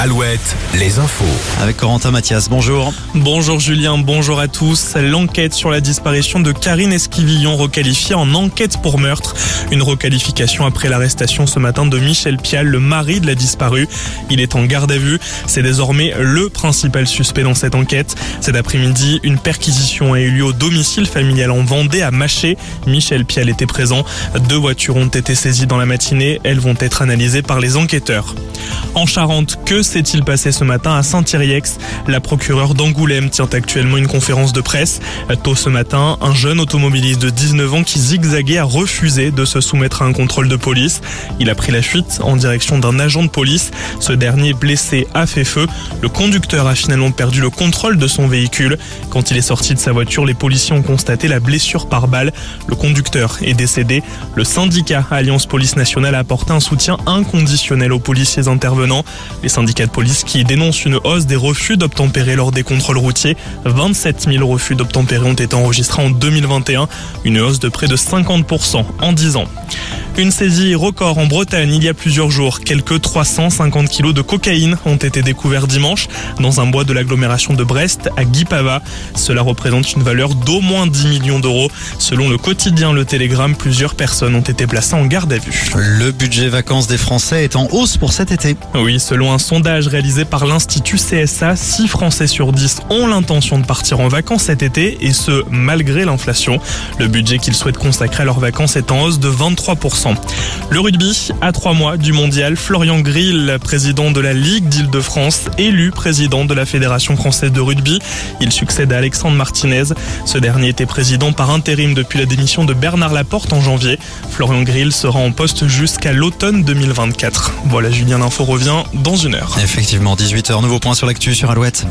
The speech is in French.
Alouette, les infos. Avec Corentin Mathias, bonjour. Bonjour Julien, bonjour à tous. L'enquête sur la disparition de Karine Esquivillon requalifiée en enquête pour meurtre. Une requalification après l'arrestation ce matin de Michel Pial, le mari de la disparue. Il est en garde à vue. C'est désormais le principal suspect dans cette enquête. Cet après-midi, une perquisition a eu lieu au domicile familial en Vendée à Maché. Michel Pial était présent. Deux voitures ont été saisies dans la matinée. Elles vont être analysées par les enquêteurs. En Charente, que s'est-il passé ce matin à Saint-Iriex La procureure d'Angoulême tient actuellement une conférence de presse. Tôt ce matin, un jeune automobiliste de 19 ans qui zigzaguait a refusé de se soumettre à un contrôle de police. Il a pris la fuite en direction d'un agent de police. Ce dernier blessé a fait feu. Le conducteur a finalement perdu le contrôle de son véhicule. Quand il est sorti de sa voiture, les policiers ont constaté la blessure par balle. Le conducteur est décédé. Le syndicat Alliance Police Nationale a apporté un soutien inconditionnel aux policiers Les syndicats de police qui dénonce une hausse des refus d'obtempérer lors des contrôles routiers. 27 000 refus d'obtempérer ont été enregistrés en 2021, une hausse de près de 50% en 10 ans. Une saisie record en Bretagne il y a plusieurs jours. Quelques 350 kilos de cocaïne ont été découverts dimanche dans un bois de l'agglomération de Brest à Guipava. Cela représente une valeur d'au moins 10 millions d'euros. Selon le quotidien Le Télégramme, plusieurs personnes ont été placées en garde à vue. Le budget vacances des Français est en hausse pour cet été. Oui, selon un sondage réalisé par l'Institut CSA, 6 Français sur 10 ont l'intention de partir en vacances cet été et ce, malgré l'inflation. Le budget qu'ils souhaitent consacrer à leurs vacances est en hausse de 23%. Le rugby, à trois mois du mondial, Florian Grill, président de la Ligue d'Île-de-France, élu président de la Fédération française de rugby. Il succède à Alexandre Martinez. Ce dernier était président par intérim depuis la démission de Bernard Laporte en janvier. Florian Grill sera en poste jusqu'à l'automne 2024. Voilà, Julien Info revient dans une heure. Effectivement, 18h, nouveau point sur l'actu sur Alouette.